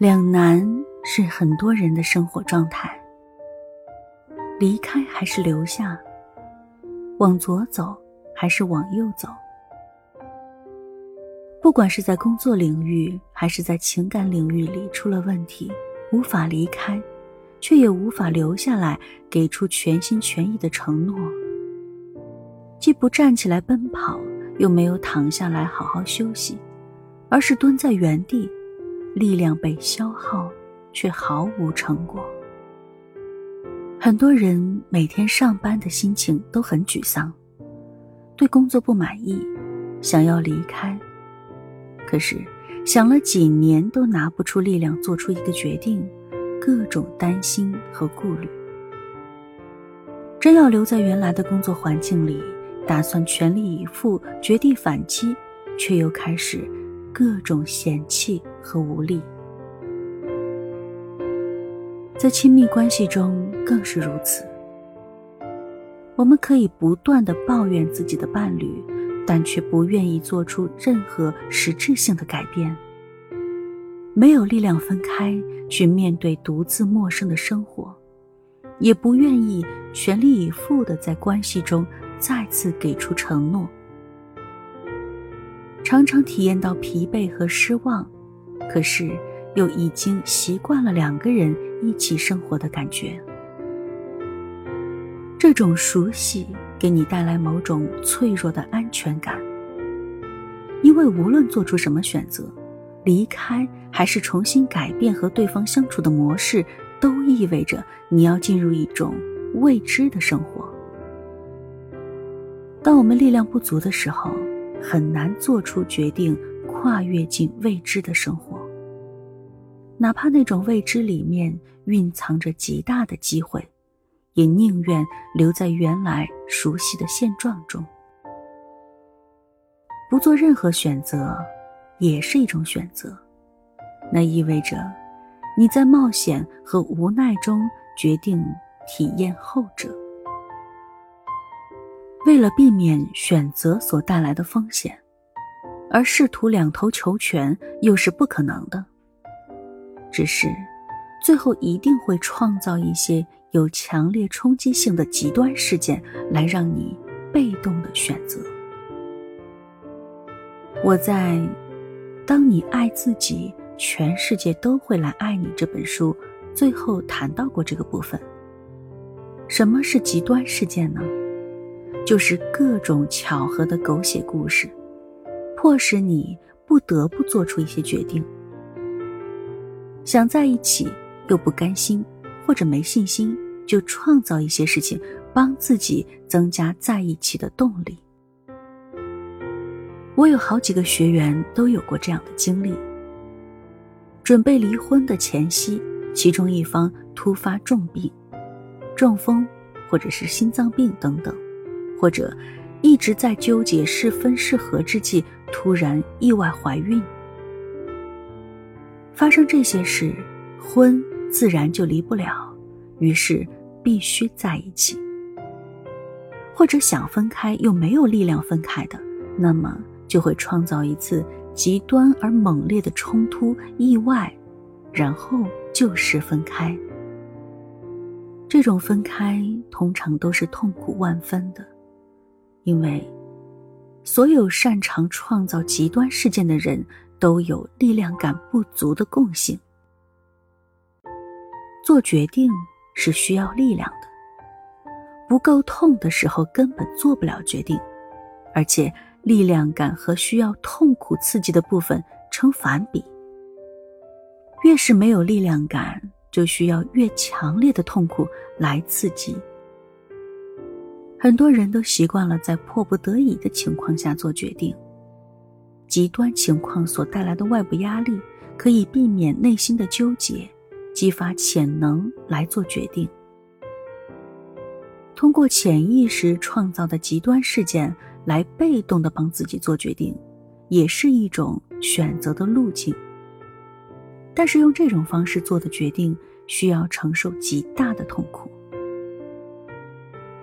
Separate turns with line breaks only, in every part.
两难是很多人的生活状态：离开还是留下？往左走还是往右走？不管是在工作领域还是在情感领域里出了问题，无法离开，却也无法留下来，给出全心全意的承诺。既不站起来奔跑，又没有躺下来好好休息，而是蹲在原地，力量被消耗，却毫无成果。很多人每天上班的心情都很沮丧，对工作不满意，想要离开，可是想了几年都拿不出力量做出一个决定，各种担心和顾虑。真要留在原来的工作环境里。打算全力以赴，绝地反击，却又开始各种嫌弃和无力。在亲密关系中更是如此。我们可以不断的抱怨自己的伴侣，但却不愿意做出任何实质性的改变。没有力量分开去面对独自陌生的生活，也不愿意全力以赴的在关系中。再次给出承诺，常常体验到疲惫和失望，可是又已经习惯了两个人一起生活的感觉。这种熟悉给你带来某种脆弱的安全感，因为无论做出什么选择，离开还是重新改变和对方相处的模式，都意味着你要进入一种未知的生活。当我们力量不足的时候，很难做出决定，跨越进未知的生活。哪怕那种未知里面蕴藏着极大的机会，也宁愿留在原来熟悉的现状中。不做任何选择，也是一种选择。那意味着，你在冒险和无奈中决定体验后者。为了避免选择所带来的风险，而试图两头求全又是不可能的。只是，最后一定会创造一些有强烈冲击性的极端事件，来让你被动的选择。我在《当你爱自己，全世界都会来爱你》这本书最后谈到过这个部分。什么是极端事件呢？就是各种巧合的狗血故事，迫使你不得不做出一些决定。想在一起又不甘心，或者没信心，就创造一些事情，帮自己增加在一起的动力。我有好几个学员都有过这样的经历：准备离婚的前夕，其中一方突发重病，中风，或者是心脏病等等。或者一直在纠结是分是合之际，突然意外怀孕。发生这些事，婚自然就离不了，于是必须在一起。或者想分开又没有力量分开的，那么就会创造一次极端而猛烈的冲突意外，然后就是分开。这种分开通常都是痛苦万分的。因为，所有擅长创造极端事件的人都有力量感不足的共性。做决定是需要力量的，不够痛的时候根本做不了决定，而且力量感和需要痛苦刺激的部分成反比。越是没有力量感，就需要越强烈的痛苦来刺激。很多人都习惯了在迫不得已的情况下做决定。极端情况所带来的外部压力，可以避免内心的纠结，激发潜能来做决定。通过潜意识创造的极端事件来被动的帮自己做决定，也是一种选择的路径。但是用这种方式做的决定，需要承受极大的痛苦。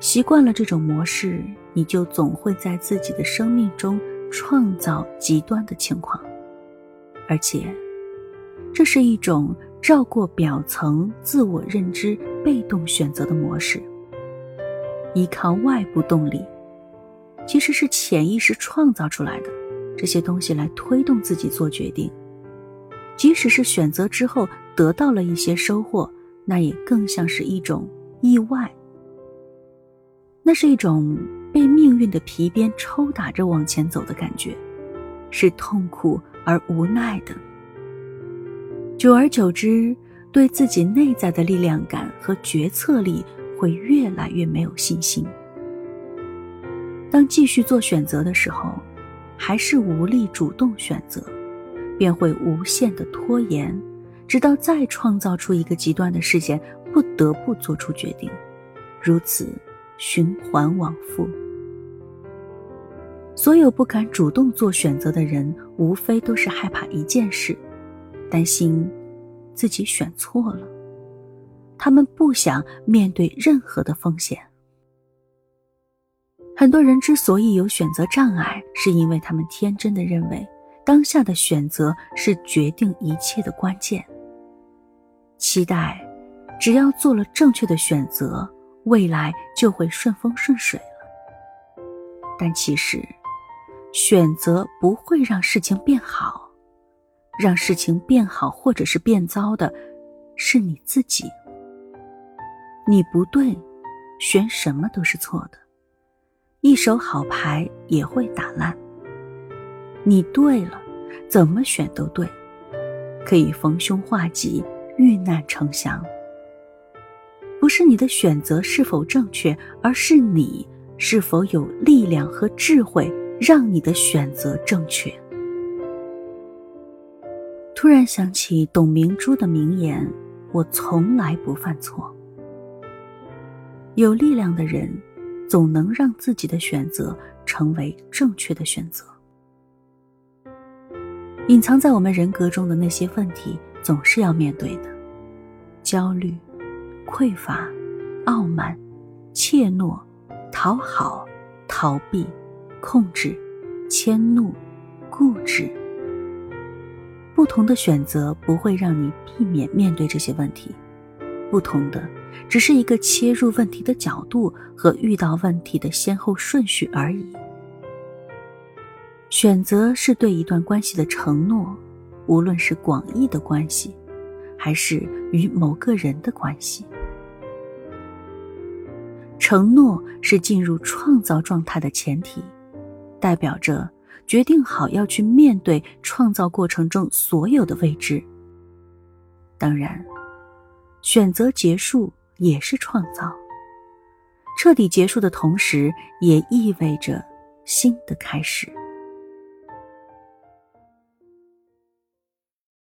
习惯了这种模式，你就总会在自己的生命中创造极端的情况，而且，这是一种绕过表层自我认知、被动选择的模式。依靠外部动力，其实是潜意识创造出来的这些东西来推动自己做决定。即使是选择之后得到了一些收获，那也更像是一种意外。那是一种被命运的皮鞭抽打着往前走的感觉，是痛苦而无奈的。久而久之，对自己内在的力量感和决策力会越来越没有信心。当继续做选择的时候，还是无力主动选择，便会无限的拖延，直到再创造出一个极端的事件，不得不做出决定，如此循环往复。所有不敢主动做选择的人，无非都是害怕一件事。担心自己选错了，他们不想面对任何的风险。很多人之所以有选择障碍，是因为他们天真的认为当下的选择是决定一切的关键，期待只要做了正确的选择，未来就会顺风顺水了。但其实，选择不会让事情变好。让事情变好或者是变糟的，是你自己。你不对，选什么都是错的。一手好牌也会打烂。你对了，怎么选都对，可以逢凶化吉，遇难成祥。不是你的选择是否正确，而是你是否有力量和智慧，让你的选择正确。突然想起董明珠的名言：“我从来不犯错。”有力量的人，总能让自己的选择成为正确的选择。隐藏在我们人格中的那些问题，总是要面对的：焦虑、匮乏、傲慢、怯懦、讨好、逃避、控制、迁怒、固执。不同的选择不会让你避免面对这些问题，不同的只是一个切入问题的角度和遇到问题的先后顺序而已。选择是对一段关系的承诺，无论是广义的关系，还是与某个人的关系。承诺是进入创造状态的前提，代表着。决定好要去面对创造过程中所有的未知。当然，选择结束也是创造。彻底结束的同时，也意味着新的开始。